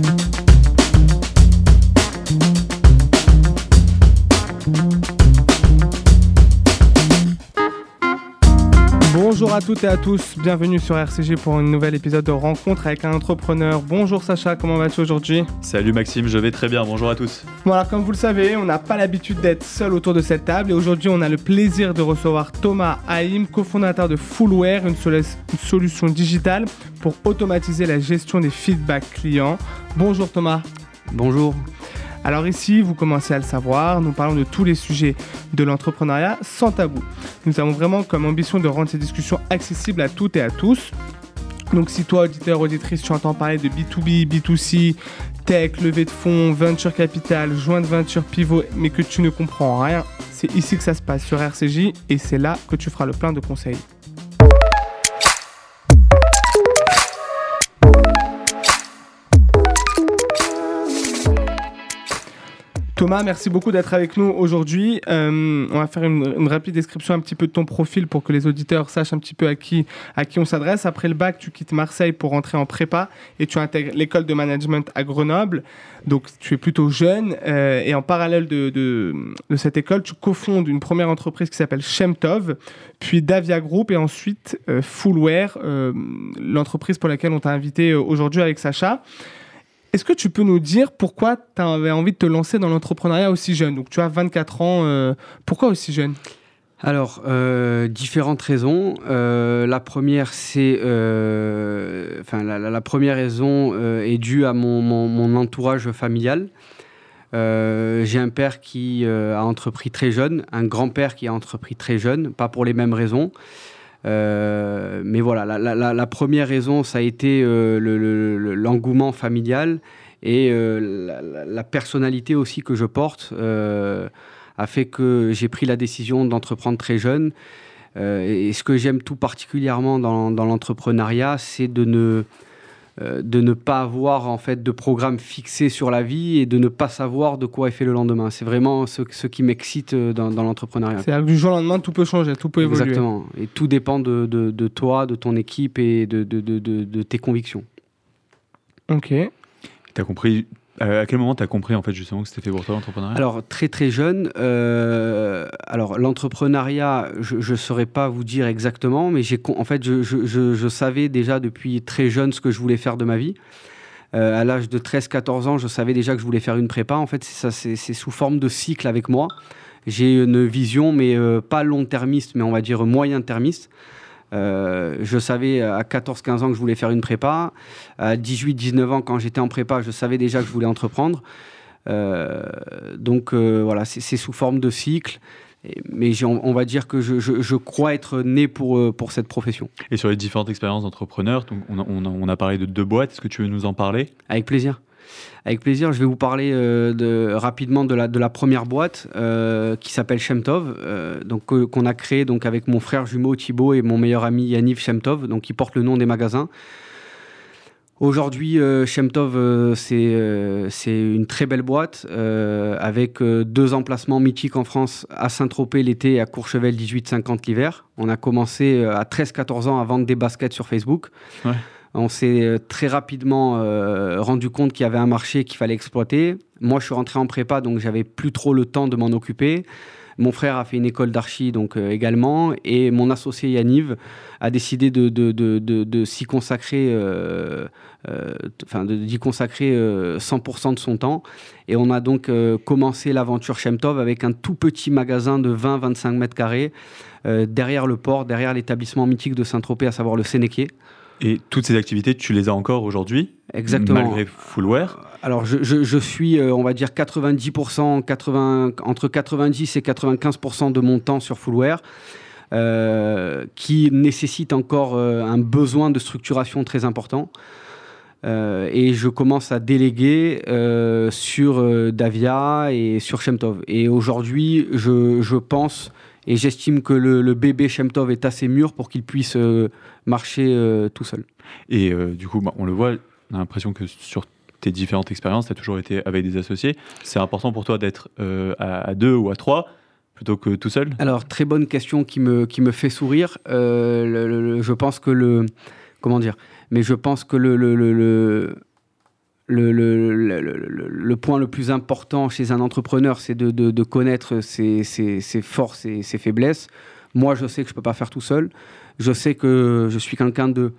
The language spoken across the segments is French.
Bonjour à toutes et à tous, bienvenue sur RCG pour un nouvel épisode de rencontre avec un entrepreneur. Bonjour Sacha, comment vas-tu aujourd'hui? Salut Maxime, je vais très bien, bonjour à tous. Voilà, comme vous le savez, on n'a pas l'habitude d'être seul autour de cette table et aujourd'hui on a le plaisir de recevoir Thomas Haïm, cofondateur de Fullware, une, une solution digitale pour automatiser la gestion des feedbacks clients. Bonjour Thomas. Bonjour. Alors ici, vous commencez à le savoir, nous parlons de tous les sujets de l'entrepreneuriat sans tabou. Nous avons vraiment comme ambition de rendre ces discussions accessibles à toutes et à tous. Donc si toi, auditeur, auditrice, tu entends parler de B2B, B2C, tech, levée de fonds, venture capital, joint de venture pivot, mais que tu ne comprends rien, c'est ici que ça se passe sur RCJ et c'est là que tu feras le plein de conseils. Thomas, merci beaucoup d'être avec nous aujourd'hui. Euh, on va faire une, rapide description un petit peu de ton profil pour que les auditeurs sachent un petit peu à qui, à qui on s'adresse. Après le bac, tu quittes Marseille pour rentrer en prépa et tu intègres l'école de management à Grenoble. Donc tu es plutôt jeune euh, et en parallèle de, de, cette école, tu cofondes une première entreprise qui s'appelle Shemtov, puis Davia Group et ensuite euh, Fullware, l'entreprise pour laquelle on t'a invité aujourd'hui avec Sacha. Est-ce que tu peux nous dire pourquoi tu avais envie de te lancer dans l'entrepreneuriat aussi jeune? Donc tu as 24 ans, euh, pourquoi aussi jeune? Alors, euh, différentes raisons. Euh, la première, c'est, enfin, la, première raison est due à mon, mon entourage familial. J'ai un père qui a entrepris très jeune, un grand-père qui a entrepris très jeune, pas pour les mêmes raisons. Euh, mais voilà, la, première raison, ça a été euh, l'engouement familial et euh, la, personnalité aussi que je porte a fait que j'ai pris la décision d'entreprendre très jeune. et ce que j'aime tout particulièrement dans l'entrepreneuriat, c'est de ne euh, de ne pas avoir en fait de programme fixé sur la vie et de ne pas savoir de quoi est fait le lendemain. C'est vraiment ce, qui m'excite euh, dans, l'entrepreneuriat. C'est-à-dire que du jour au lendemain, tout peut changer, tout peut évoluer. Exactement. Et tout dépend de, toi, de ton équipe et de, tes convictions. Ok. Tu as compris euh, à quel moment tu as compris en fait justement que c'était fait pour toi l'entrepreneuriat? Alors très très jeune. Euh, alors l'entrepreneuriat, je ne saurais pas vous dire exactement, mais j'ai en fait je, je, savais déjà depuis très jeune ce que je voulais faire de ma vie. Euh, à l'âge de 13-14 ans, je savais déjà que je voulais faire une prépa. En fait, c'est sous forme de cycle avec moi. J'ai une vision, mais pas long-termiste, mais on va dire moyen-termiste. Euh, je savais à 14-15 ans que je voulais faire une prépa. À 18-19 ans, quand j'étais en prépa, je savais déjà que je voulais entreprendre. Euh, donc euh, voilà, c'est sous forme de cycle. Mais on, va dire que je, crois être né pour, pour cette profession. Et sur les différentes expériences d'entrepreneur, on, on, a parlé de deux boîtes. Est-ce que tu veux nous en parler? Avec plaisir. Avec plaisir, je vais vous parler euh, de, rapidement de la, première boîte euh, qui s'appelle Shemtov, euh, donc qu'on a créé donc avec mon frère jumeau Thibaut et mon meilleur ami Yaniv Shemtov, donc qui porte le nom des magasins. Aujourd'hui, Shemtov, c'est une très belle boîte avec deux emplacements mythiques en France, à Saint-Tropez l'été et à Courchevel 18-50 l'hiver. On a commencé à 13-14 ans à vendre des baskets sur Facebook. On s'est euh, très rapidement euh, rendu compte qu'il y avait un marché qu'il fallait exploiter. Moi, je suis rentré en prépa, donc j'avais plus trop le temps de m'en occuper. Mon frère a fait une école d'archi donc euh, également, et mon associé Yaniv a décidé de, s'y consacrer, d'y consacrer 100% de son temps. Et on a donc commencé l'aventure Shemtov avec un tout petit magasin de 20-25 mètres carrés derrière le port, derrière l'établissement mythique de Saint-Tropez, à savoir le Sénéqué. Et toutes ces activités, tu les as encore aujourd'hui Exactement. Malgré Fullware Alors, je, je, suis, euh, on va dire, 90%, 80, entre 90 et 95% de mon temps sur Fullware, euh, qui nécessite encore euh, un besoin de structuration très important. et je commence à déléguer sur Davia et sur Shemtov. Et aujourd'hui, je, je pense et j'estime que le, bébé Shemtov est assez mûr pour qu'il puisse euh, marcher euh, tout seul. Et euh, du coup, bah, on le voit, on a l'impression que sur tes différentes expériences, tu as toujours été avec des associés. C'est important pour toi d'être à, deux ou à trois plutôt que tout seul? Alors, très bonne question qui me, qui me fait sourire. je pense que le. Comment dire? Mais je pense que le, le, le, point le plus important chez un entrepreneur, c'est de, connaître ses, forces et ses faiblesses. Moi, je sais que je ne peux pas faire tout seul. Je sais que je suis quelqu'un de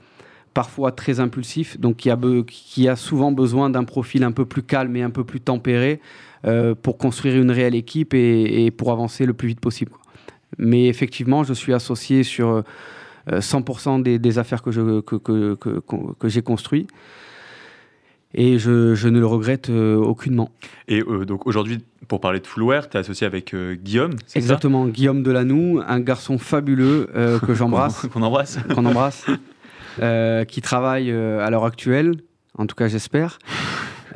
parfois très impulsif, donc qui a, souvent besoin d'un profil un peu plus calme et un peu plus tempéré euh, pour construire une réelle équipe et, pour avancer le plus vite possible. Mais effectivement, je suis associé sur 100% euh, des, affaires que, que, que, que j'ai construites et je, je, ne le regrette euh, aucunement. Et euh, donc aujourd'hui, pour parler de Fullware, tu es associé avec euh, Guillaume Exactement, ça? Guillaume Delanou, un garçon fabuleux que j'embrasse. Qu'on embrasse. Qu'on embrasse. Qui travaille à l'heure actuelle, en tout cas j'espère.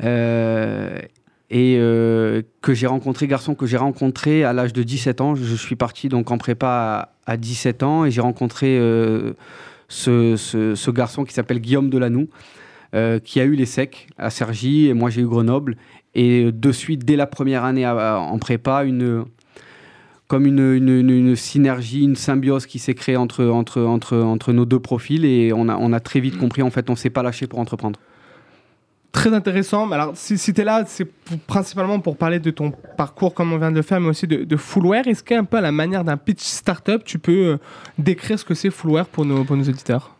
et que j'ai rencontré, garçon que j'ai rencontré à l'âge de 17 ans. Je suis parti donc en prépa à, à 17 ans et j'ai rencontré ce, ce, ce, garçon qui s'appelle Guillaume Delanou. Euh, qui a eu les secs à Cergy, et moi j'ai eu Grenoble. Et de suite, dès la première année à, à, en prépa, une, comme une, une, une, synergie, une symbiose qui s'est créée entre, entre, entre, entre nos deux profils, et on a, on a très vite compris, en fait, on ne s'est pas lâché pour entreprendre. Très intéressant. Alors, si, si tu es là, c'est principalement pour parler de ton parcours, comme on vient de le faire, mais aussi de, de Fullware. Est-ce qu'un peu à la manière d'un pitch startup, tu peux euh, décrire ce que c'est Fullware pour nos, pour nos auditeurs?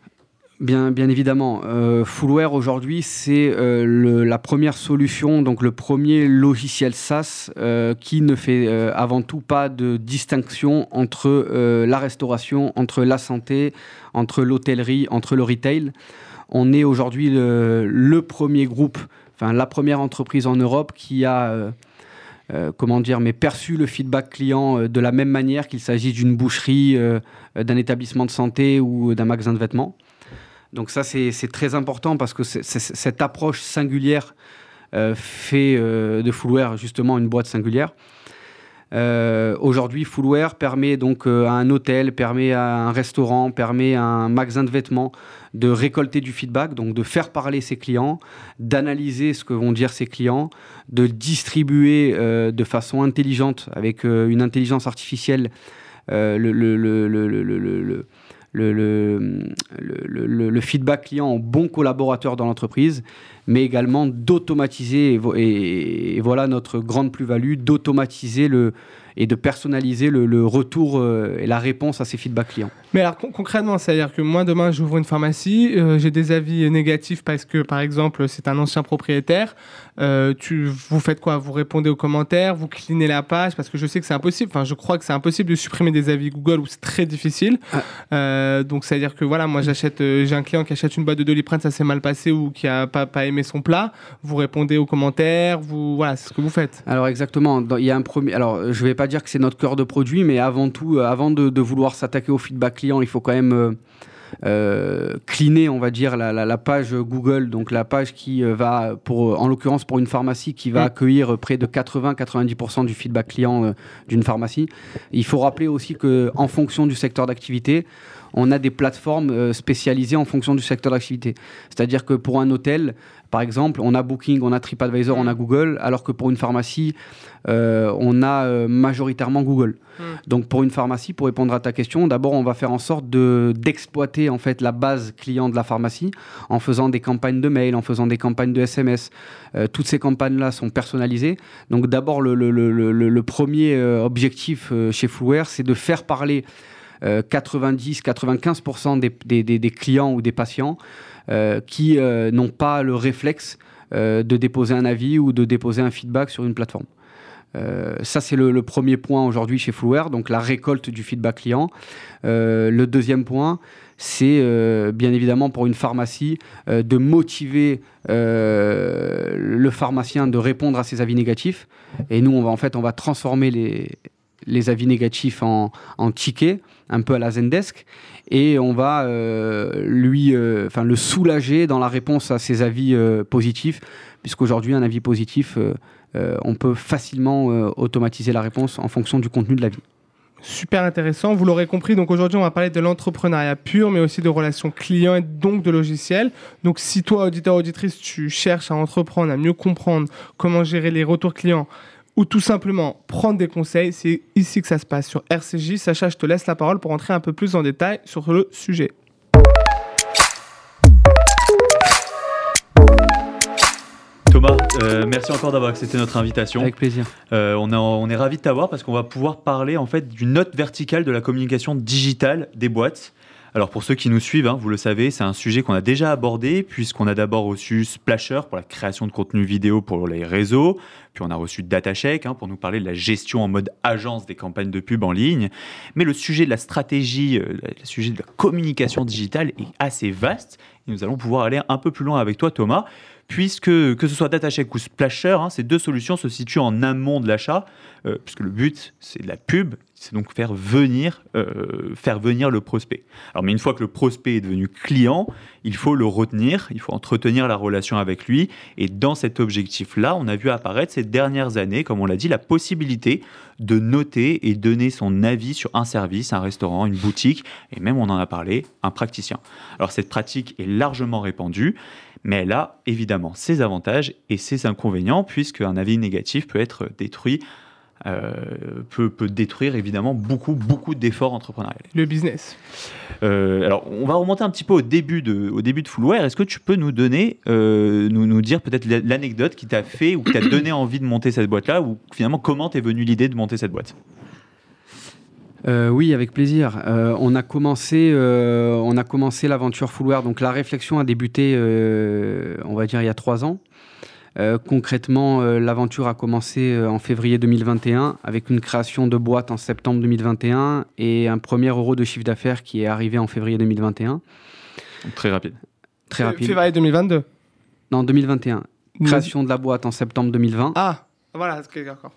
Bien, évidemment. Euh, Fullware aujourd'hui, c'est euh, la première solution, donc le premier logiciel SaaS euh, qui ne fait avant tout pas de distinction entre la restauration, entre la santé, entre l'hôtellerie, entre le retail. On est aujourd'hui le, premier groupe, enfin la première entreprise en Europe qui a comment dire, mais perçu le feedback client de la même manière qu'il s'agisse d'une boucherie, d'un établissement de santé ou d'un magasin de vêtements. Donc ça, c'est très important parce que cette approche singulière euh, fait euh, de Fullware justement une boîte singulière. Euh, Aujourd'hui, Fullware permet donc à un hôtel, permet à un restaurant, permet à un magasin de vêtements de récolter du feedback, donc de faire parler ses clients, d'analyser ce que vont dire ses clients, de distribuer de façon intelligente, avec une intelligence artificielle, le, le, le, le le, feedback client en bon collaborateur dans l'entreprise, mais également d'automatiser, et, voilà notre grande plus-value, d'automatiser le, et de personnaliser le, le retour euh, et la réponse à ces feedbacks clients. Mais alors con concrètement, c'est-à-dire que moi demain j'ouvre une pharmacie, euh, j'ai des avis négatifs parce que par exemple c'est un ancien propriétaire, euh, tu, vous faites quoi? Vous répondez aux commentaires, vous clinez la page parce que je sais que c'est impossible, enfin je crois que c'est impossible de supprimer des avis Google où c'est très difficile. Ah. donc c'est-à-dire que voilà, moi j'achète, j'ai un client qui achète une boîte de Doliprane, ça s'est mal passé ou qui a pas, pas aimé son plat, vous répondez aux commentaires, vous voilà, c'est ce que vous faites. Alors exactement, il y a un premier, alors je vais pas dire que c'est notre cœur de produit, mais avant tout, euh, avant de, de vouloir s'attaquer au feedback client, il faut quand même euh, euh, cleaner, on va dire, la, la, la, page Google, donc la page qui euh, va, pour, en l'occurrence pour une pharmacie, qui va mmh. accueillir près de 80-90% du feedback client euh, d'une pharmacie. Il faut rappeler aussi qu'en fonction du secteur d'activité, on a des plateformes spécialisées en fonction du secteur d'activité. C'est-à-dire que pour un hôtel, par exemple, on a Booking, on a TripAdvisor, on a Google, alors que pour une pharmacie, euh, on a euh, majoritairement Google. Mmh. Donc pour une pharmacie, pour répondre à ta question, d'abord on va faire en sorte d'exploiter en fait la base client de la pharmacie en faisant des campagnes de mail, en faisant des campagnes de SMS. Euh, toutes ces campagnes-là sont personnalisées. Donc d'abord le, le, le, le, premier objectif chez Fullware, c'est de faire parler 90-95% des, des, des, clients ou des patients euh, qui euh, n'ont pas le réflexe euh, de déposer un avis ou de déposer un feedback sur une plateforme. Euh, ça, c'est le, premier point aujourd'hui chez Fullware, donc la récolte du feedback client. Euh, le deuxième point, c'est euh, bien évidemment pour une pharmacie euh, de motiver euh, le pharmacien de répondre à ses avis négatifs. Et nous, on va en fait, on va transformer les, avis négatifs en tickets, un peu à la Zendesk, et on va euh, lui, euh, enfin le soulager dans la réponse à ses avis euh, positifs, puisqu'aujourd'hui un avis positif, on peut facilement automatiser la réponse en fonction du contenu de l'avis. Super intéressant. Vous l'aurez compris, donc aujourd'hui, on va parler de l'entrepreneuriat pur, mais aussi de relations clients et donc de logiciels. Donc, si toi, auditeur, auditrice, tu cherches à entreprendre, à mieux comprendre comment gérer les retours clients, ou tout simplement prendre des conseils, c'est ici que ça se passe sur RCJ. Sacha, je te laisse la parole pour entrer un peu plus en détail sur le sujet. Thomas, euh, merci encore d'avoir accepté notre invitation. Avec plaisir. Euh, on, est, on est ravis de t'avoir parce qu'on va pouvoir parler en fait d'une note verticale de la communication digitale des boîtes. Alors pour ceux qui nous suivent, hein, vous le savez, c'est un sujet qu'on a déjà abordé puisqu'on a d'abord reçu Splasher pour la création de contenu vidéo pour les réseaux, puis on a reçu DataShake hein, pour nous parler de la gestion en mode agence des campagnes de pub en ligne. Mais le sujet de la stratégie, euh, le sujet de la communication digitale est assez vaste et nous allons pouvoir aller un peu plus loin avec toi Thomas puisque que ce soit DataCheck ou Splasher, hein, ces deux solutions se situent en amont de l'achat, euh, puisque le but c'est de la pub, c'est donc faire venir, euh, faire venir le prospect. Alors, mais une fois que le prospect est devenu client, il faut le retenir, il faut entretenir la relation avec lui, et dans cet objectif-là, on a vu apparaître ces dernières années, comme on l'a dit, la possibilité de noter et donner son avis sur un service, un restaurant, une boutique, et même on en a parlé, un praticien. Alors cette pratique est largement répandue, mais elle a évidemment ses avantages et ses inconvénients, puisque un avis négatif peut être détruit, euh, peut, peut, détruire évidemment beaucoup, beaucoup d'efforts entrepreneuriaux. Le business. Euh, alors, on va remonter un petit peu au début de, au début de Fullware. Est-ce que tu peux nous donner, euh, nous, nous dire peut-être l'anecdote qui t'a fait ou qui t'a donné envie de monter cette boîte-là, ou finalement comment t'es venue l'idée de monter cette boîte? Euh, oui, avec plaisir. Euh, on a commencé, euh, on a commencé l'aventure Fullware. Donc la réflexion a débuté, on va dire, il y a trois ans. concrètement, l'aventure a commencé en février 2021 avec une création de boîte en septembre 2021 et un premier euro de chiffre d'affaires qui est arrivé en février 2021. très rapide. Très rapide. Février 2022 Non, 2021. Création de la boîte en septembre 2020. Ah voilà, d'accord.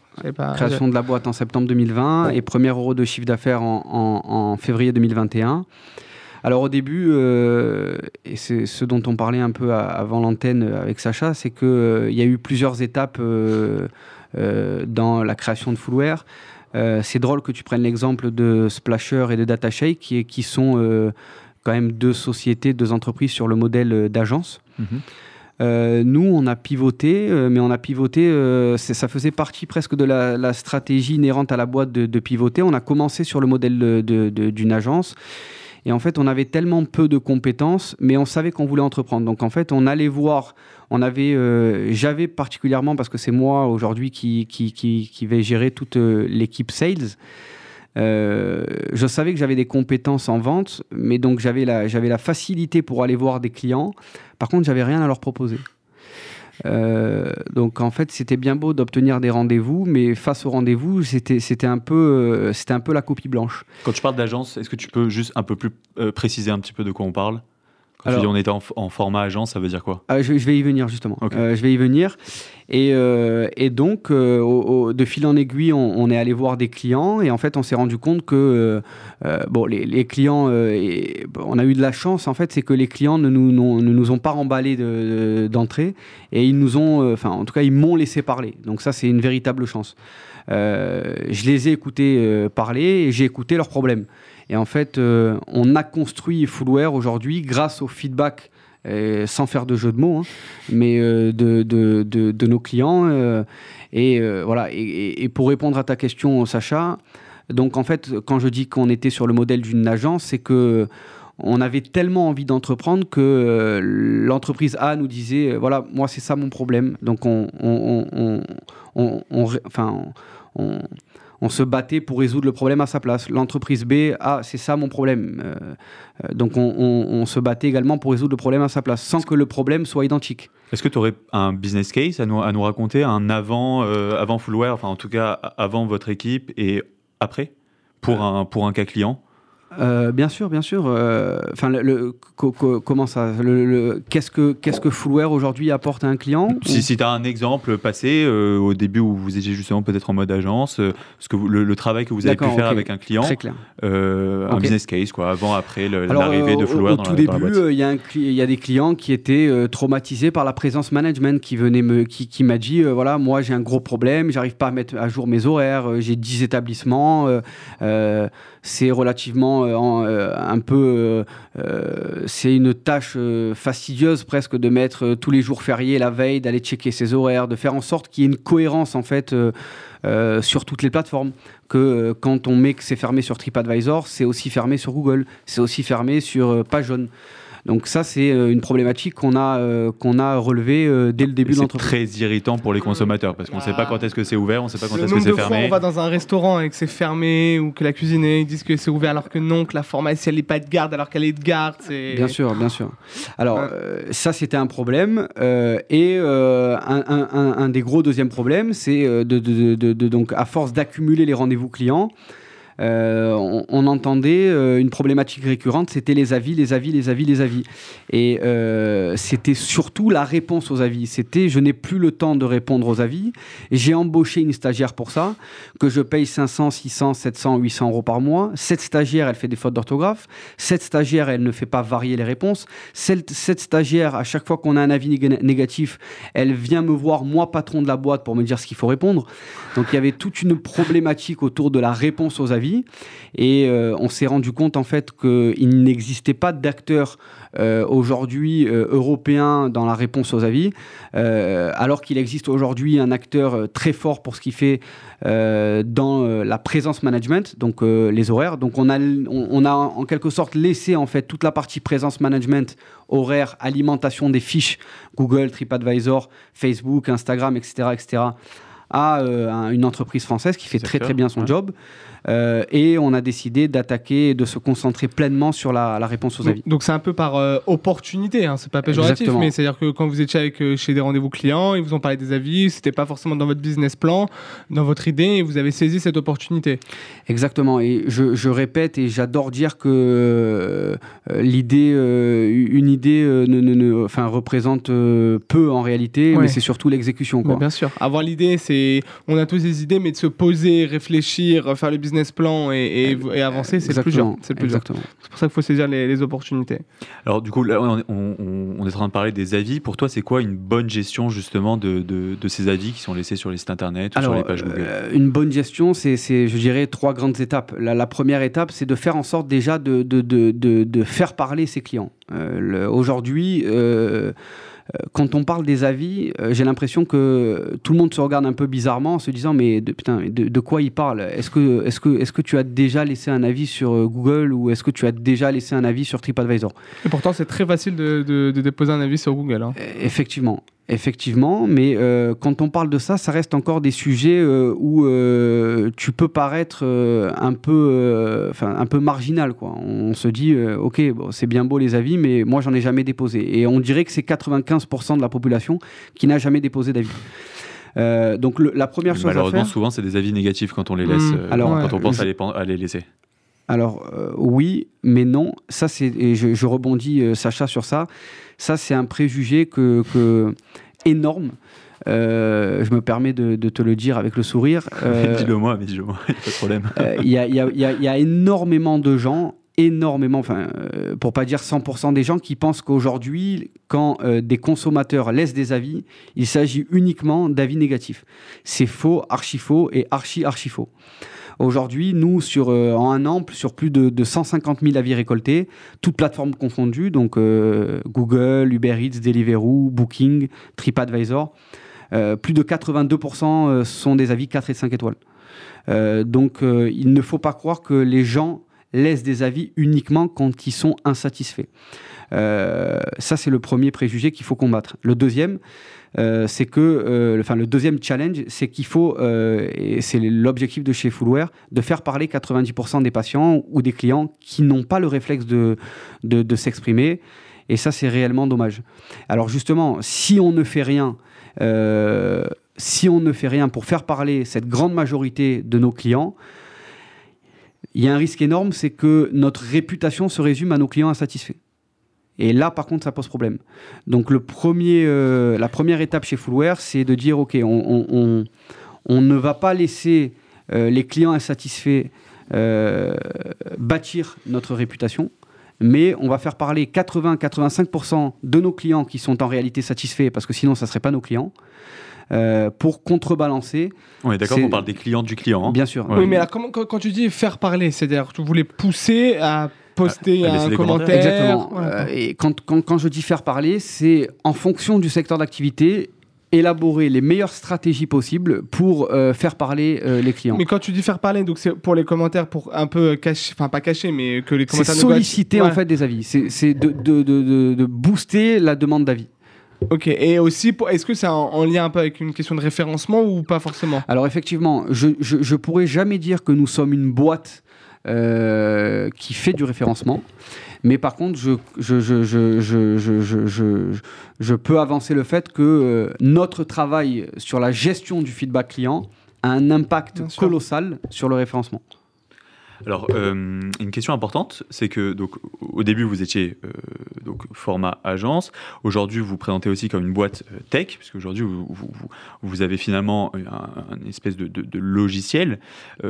Création de la boîte en septembre 2020 et premier euro de chiffre d'affaires en, février 2021. Alors au début, euh, et c'est ce dont on parlait un peu avant l'antenne avec Sacha, c'est qu'il euh, y a eu plusieurs étapes euh, dans la création de Fullware. c'est drôle que tu prennes l'exemple de Splasher et de DataShake, qui, qui sont quand même deux sociétés, deux entreprises sur le modèle d'agence. Mm-hmm. Euh, nous, on a pivoté, euh, mais on a pivoté, euh, ça faisait partie presque de la, stratégie inhérente à la boîte de, pivoter. On a commencé sur le modèle d'une agence. Et en fait, on avait tellement peu de compétences, mais on savait qu'on voulait entreprendre. Donc en fait, on allait voir, on avait, j'avais particulièrement, parce que c'est moi aujourd'hui qui, qui, qui, qui, vais gérer toute l'équipe sales, je savais que j'avais des compétences en vente, mais donc j'avais la, j'avais la facilité pour aller voir des clients. Par contre, j'avais rien à leur proposer. Euh, donc en fait, c'était bien beau d'obtenir des rendez-vous, mais face au rendez-vous, c'était, c'était, un peu, euh, c'était un peu la copie blanche. Quand tu parles d'agence, est-ce que tu peux juste un peu plus euh, préciser un petit peu de quoi on parle? Quand tu dis on était en, format agence, ça veut dire quoi? Je, vais y venir justement. je vais y venir. Et, et donc, de fil en aiguille, on, est allé voir des clients et en fait, on s'est rendu compte que bon, les, les clients, et, on a eu de la chance en fait, c'est que les clients ne nous, ne nous ont pas emballés d'entrée et ils nous ont, enfin, en tout cas, ils m'ont laissé parler. Donc ça, c'est une véritable chance. je les ai écoutés parler et j'ai écouté leurs problèmes. Et en fait, euh, on a construit Fullware aujourd'hui grâce au feedback sans faire de jeu de mots, hein, mais euh, de, de, de, nos clients. Euh, et voilà. Et, pour répondre à ta question, Sacha, donc en fait, quand je dis qu'on était sur le modèle d'une agence, c'est que on avait tellement envie d'entreprendre que l'entreprise A nous disait voilà, moi c'est ça mon problème. Donc on, on, on, on enfin, on, on se battait pour résoudre le problème à sa place. L'entreprise B, ah, c'est ça mon problème. Euh, euh, donc on, se battait également pour résoudre le problème à sa place, sans que le problème soit identique. Est-ce que tu aurais un business case à nous, à nous raconter, un avant, euh, avant Fullware, enfin en tout cas avant votre équipe et après, pour, un, pour un cas client? Euh, bien sûr, bien sûr. Euh, enfin, le, comment ça le, Qu'est-ce que qu'est-ce que Fullware aujourd'hui apporte à un client Si, si tu as un exemple passé euh, au début où vous étiez justement peut-être en mode agence, ce que le, travail que vous avez pu faire avec un client, un business case quoi, avant après l'arrivée de Fullware au, dans, tout début, il y, a y a des clients qui étaient traumatisés par la présence management qui venait me qui, qui m'a dit voilà moi j'ai un gros problème, j'arrive pas à mettre à jour mes horaires, j'ai 10 établissements c'est relativement euh, euh, un peu, euh, c'est une tâche fastidieuse presque de mettre tous les jours fériés la veille, d'aller checker ses horaires, de faire en sorte qu'il y ait une cohérence en fait sur toutes les plateformes. Que quand on met que c'est fermé sur TripAdvisor, c'est aussi fermé sur Google, c'est aussi fermé sur Page Jaune. Donc ça, c'est une problématique qu'on a, qu'on a relevée dès le début de l'entreprise. C'est très irritant pour les consommateurs parce qu'on ne sait pas quand est-ce que c'est ouvert, on ne sait pas quand est-ce que c'est fermé. Fois on va dans un restaurant et que c'est fermé ou que la cuisine ils disent que c'est ouvert alors que non, que la pharmacie elle n'est pas de garde alors qu'elle est de garde. Bien sûr, bien sûr. Alors ça, c'était un problème et un, un, des gros deuxièmes problèmes, c'est de, de, de, donc à force d'accumuler les rendez-vous clients, euh, on, entendait euh, une problématique récurrente, c'était les avis, les avis, les avis, les avis. Et euh, c'était surtout la réponse aux avis. C'était je n'ai plus le temps de répondre aux avis. J'ai embauché une stagiaire pour ça, que je paye 500, 600, 700, 800 euros par mois. Cette stagiaire, elle fait des fautes d'orthographe. Cette stagiaire, elle ne fait pas varier les réponses. Cette stagiaire, à chaque fois qu'on a un avis négatif, elle vient me voir, moi, patron de la boîte, pour me dire ce qu'il faut répondre. Donc il y avait toute une problématique autour de la réponse aux avis et euh, on s'est rendu compte en fait qu'il n'existait pas d'acteurs euh, aujourd'hui euh, européens dans la réponse aux avis, alors qu'il existe aujourd'hui un acteur très fort pour ce qu'il fait dans la présence management, donc les horaires. Donc on a, on, a en quelque sorte laissé en fait toute la partie présence management, horaire, alimentation des fiches, Google, TripAdvisor, Facebook, Instagram, etc., etc., à une entreprise française qui fait très très bien son job. Euh, et on a décidé d'attaquer et de se concentrer pleinement sur la, réponse aux avis. Donc c'est un peu par euh, opportunité, hein, c'est pas péjoratif, mais c'est-à-dire que quand vous étiez avec, euh, chez des rendez-vous clients, ils vous ont parlé des avis, c'était pas forcément dans votre business plan, dans votre idée, et vous avez saisi cette opportunité. Exactement, et je, répète et j'adore dire que l'idée, une idée ne, enfin, représente peu en réalité, mais c'est surtout l'exécution. bien sûr, avoir l'idée, c'est on a tous des idées, mais de se poser, réfléchir, faire le business plan et, avancer, c'est le plus dur. C'est pour ça qu'il faut saisir les, opportunités. Alors du coup, là, on, est en train de parler des avis. Pour toi, c'est quoi une bonne gestion justement de, de, ces avis qui sont laissés sur les sites internet ou sur les pages Google euh, Une bonne gestion, c'est, je dirais, trois grandes étapes. La, première étape, c'est de faire en sorte déjà de, de faire parler ses clients. Euh, aujourd'hui, euh, quand on parle des avis, euh, j'ai l'impression que tout le monde se regarde un peu bizarrement en se disant mais de, putain, de, quoi il parle? Est-ce que, est que, est que tu as déjà laissé un avis sur euh, Google ou est-ce que tu as déjà laissé un avis sur TripAdvisor? Et pourtant, c'est très facile de, déposer un avis sur Google. Hein. Effectivement. Effectivement, mais euh, quand on parle de ça, ça reste encore des sujets euh, où euh, tu peux paraître un peu, enfin un peu marginal, quoi. On se dit, ok, bon, c'est bien beau les avis, mais moi j'en ai jamais déposé. Et on dirait que c'est 95% de la population qui n'a jamais déposé d'avis. donc la première chose à faire, souvent c'est des avis négatifs quand on les laisse, mmh. Alors, quand on pense à, les, à, les, laisser. Alors oui, mais non. Ça c'est, et je, je rebondis Sacha sur ça ça, c'est un préjugé que, énorme. Euh, je me permets de, te le dire avec le sourire. Euh, dis-le moi, mais dis-le moi, pas de problème. Euh, il y, a, énormément de gens, énormément, enfin, pour pas dire 100% des gens qui pensent qu'aujourd'hui, quand des consommateurs laissent des avis, il s'agit uniquement d'avis négatifs. C'est faux, archi faux et archi archi faux. Aujourd'hui, nous, sur, euh, en un an, sur plus de, 150 000 avis récoltés, toutes plateformes confondues, donc euh, Google, Uber Eats, Deliveroo, Booking, TripAdvisor, euh, plus de 82% sont des avis 4 et 5 étoiles. donc, il ne faut pas croire que les gens laissent des avis uniquement quand ils sont insatisfaits. ça, c'est le premier préjugé qu'il faut combattre. Le deuxième, euh, c'est que, euh, enfin, le deuxième challenge, c'est qu'il faut, euh, et c'est l'objectif de chez Fullware, de faire parler 90% des patients ou des clients qui n'ont pas le réflexe de, de, s'exprimer. Et ça, c'est réellement dommage. Alors justement, si on ne fait rien, si on ne fait rien pour faire parler cette grande majorité de nos clients, il y a un risque énorme, c'est que notre réputation se résume à nos clients insatisfaits. Et là, par contre, ça pose problème. Donc, le premier, euh, la première étape chez Fullware, c'est de dire, OK, on, ne va pas laisser euh, les clients insatisfaits euh, bâtir notre réputation, mais on va faire parler 80-85% de nos clients qui sont en réalité satisfaits, parce que sinon, ça ne serait pas nos clients. Pour contrebalancer. On est d'accord, on parle des clients du client. Hein. Bien sûr. Oui, mais comment, quand, tu dis faire parler, c'est-à-dire que vous voulez pousser à poster un commentaire. Exactement. Euh, et quand, quand, quand, je dis faire parler, c'est en fonction du secteur d'activité élaborer les meilleures stratégies possibles pour euh, faire parler euh, les clients. Mais quand tu dis faire parler, donc c'est pour les commentaires, pour un peu cacher, enfin pas cacher, mais que les C'est commentaires. de solliciter boîte- en fait des avis. C'est c'est de- de- de- de booster la demande d'avis. Ok, et aussi, est-ce que c'est en lien un peu avec une question de référencement ou pas forcément? Alors effectivement, je, je, je, pourrais jamais dire que nous sommes une boîte euh, qui fait du référencement, mais par contre, je, je peux avancer le fait que euh, notre travail sur la gestion du feedback client a un impact colossal sur le référencement. Alors, euh, une question importante, c'est que donc au début vous étiez euh, donc format agence. Aujourd'hui, vous vous présentez aussi comme une boîte euh, tech, puisque aujourd'hui vous, vous, avez finalement un, espèce de, logiciel.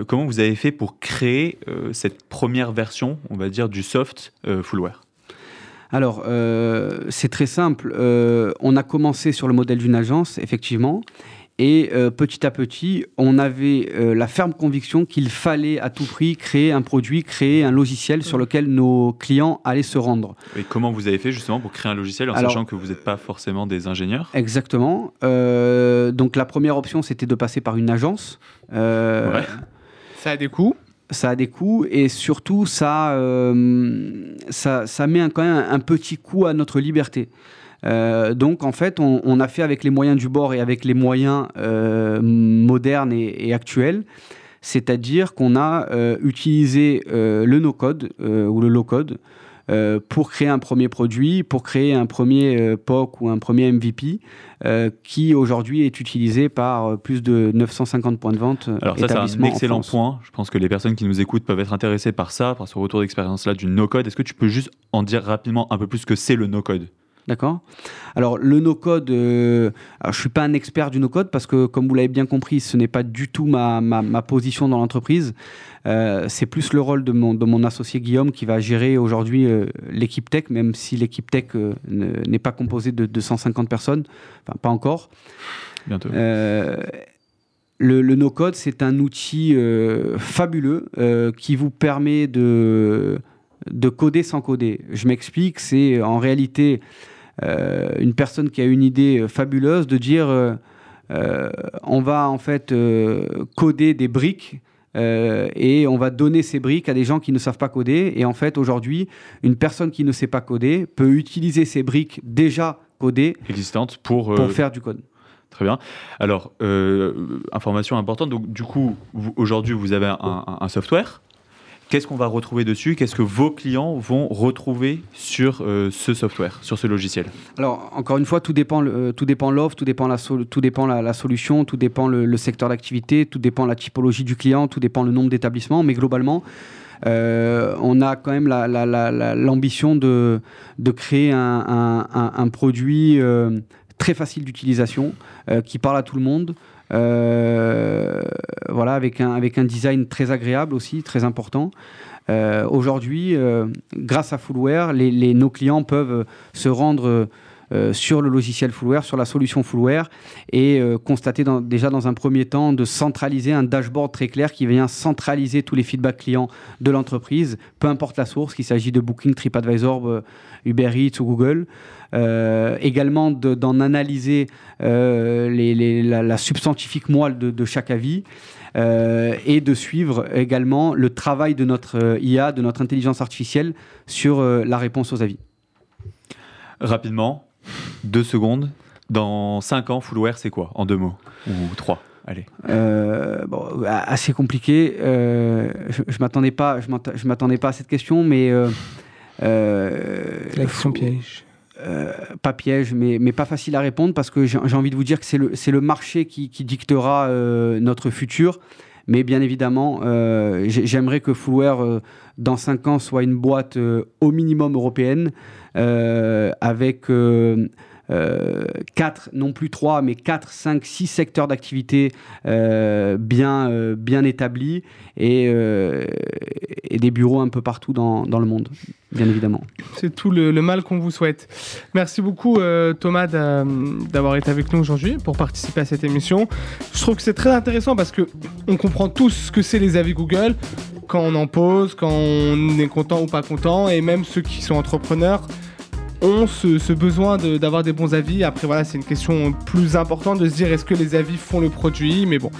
Comment vous avez fait pour créer cette première version, on va dire, du soft Fullware? Alors, c'est très simple. On a commencé sur le modèle d'une agence, effectivement. Et euh, petit à petit, on avait euh, la ferme conviction qu'il fallait à tout prix créer un produit, créer un logiciel sur lequel nos clients allaient se rendre. Et comment vous avez fait justement pour créer un logiciel en Alors, sachant que vous n'êtes pas forcément des ingénieurs? Exactement. Euh, donc la première option, c'était de passer par une agence. Euh, Ouais. Ça a des coûts. Ça a des coûts et surtout, ça, euh, ça, ça met un- quand même un petit coup à notre liberté. Euh, donc en fait, on, on a fait avec les moyens du bord et avec les moyens euh, modernes et, et actuels. C'est-à-dire qu'on a euh, utilisé le no-code ou le low-code pour créer un premier produit, pour créer un premier POC ou un premier MVP euh, qui aujourd'hui est utilisé par plus de 950 points de vente. Alors ça, c'est un excellent point. Je pense que les personnes qui nous écoutent peuvent être intéressées par ça, par ce retour d'expérience-là du no-code. Est-ce que tu peux juste en dire rapidement un peu plus ce que c'est le no-code? D'accord Alors, le no-code, euh, je ne suis pas un expert du no-code parce que, comme vous l'avez bien compris, ce n'est pas du tout ma, ma- ma position dans l'entreprise. Euh, c'est plus le rôle de mon, de mon associé Guillaume qui va gérer aujourd'hui euh, l'équipe tech, même si l'équipe tech ne- n'est pas composée de 250 personnes, enfin, pas encore. Bientôt. Le, le no-code, c'est un outil fabuleux qui vous permet de, de coder sans coder. Je m'explique, c'est en réalité une personne qui a une idée euh, fabuleuse de dire euh, euh, on va en fait euh, coder des briques. euh, et on va donner ces briques à des gens qui ne savent pas coder. Et en fait, aujourd'hui, une personne qui ne sait pas coder peut utiliser ces briques déjà codées Existante pour, euh, pour faire du code. Très bien. Alors, euh, information importante. Donc, du coup, aujourd'hui, vous avez un, un- un software. Qu'est-ce qu'on va retrouver dessus? Qu'est-ce que vos clients vont retrouver sur euh, ce software, sur ce logiciel? Alors, encore une fois, tout dépend, euh, tout dépend l'offre, tout dépend, la, tout dépend la, solution, tout dépend le, secteur d'activité, tout dépend la typologie du client, tout dépend le nombre d'établissements. Mais globalement, euh, on a quand même la- la- la- la- l'ambition de, de créer un, un- produit très facile d'utilisation, euh, qui parle à tout le monde. euh, voilà, avec un, design très agréable aussi, très important. Euh, Aujourd'hui, grâce à Fullware, nos clients peuvent se rendre sur le logiciel Fullware, sur la solution Fullware, et euh, constater déjà dans un premier temps de centraliser un dashboard très clair qui vient centraliser tous les feedbacks clients de l'entreprise, peu importe la source, qu'il s'agit de Booking, TripAdvisor, euh, Uber Eats ou Google. Euh, également de- d'en analyser euh, la, substantifique moelle de, chaque avis. euh, et de suivre également le travail de notre euh, IA, de notre intelligence artificielle sur euh, la réponse aux avis. Rapidement, deux secondes. Dans cinq ans, Fullware, c'est quoi En deux mots Ou trois Allez. Euh, bon, assez compliqué. Euh, je je m'attendais pas, je m'attendais pas à cette question, mais euh, euh, La question piège. euh, pas piège, mais, mais pas facile à répondre parce que j'ai envie de vous dire que c'est le, c'est le marché qui, qui dictera euh, notre futur. Mais bien évidemment, euh, j'ai- j'aimerais que Fullware, euh, dans 5 ans, soit une boîte euh, au minimum européenne, euh, avec 4, non plus 3, mais 4, 5, 6 secteurs d'activité euh, bien, euh, bien établis et, euh, des bureaux un peu partout dans, le monde, bien évidemment. C'est tout le, le mal qu'on vous souhaite. Merci beaucoup euh, Thomas d'a- d'avoir été avec nous aujourd'hui pour participer à cette émission. Je trouve que c'est très intéressant parce que on comprend tous ce que c'est les avis Google quand on en pose, quand on est content ou pas content, et même ceux qui sont entrepreneurs. Ont ce, besoin d'avoir des bons avis. Après, voilà, c'est une question plus importante de se dire est-ce que les avis font le produit? Mais bon,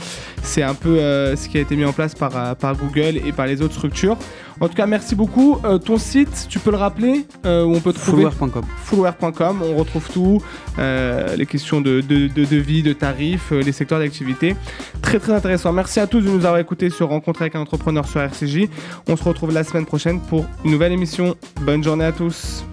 c'est un peu euh, ce qui a été mis en place par, euh, par Google et par les autres structures. En tout cas, merci beaucoup. Euh, ton site, tu peux le rappeler où on peut trouver? Fullware.com. Fullware.com, on retrouve tout, les questions de, de, de devis, de tarifs, les secteurs d'activité. Très très intéressant. Merci à tous de nous avoir écoutés sur Rencontre avec un entrepreneur sur RCJ. On se retrouve la semaine prochaine pour une nouvelle émission. Bonne journée à tous.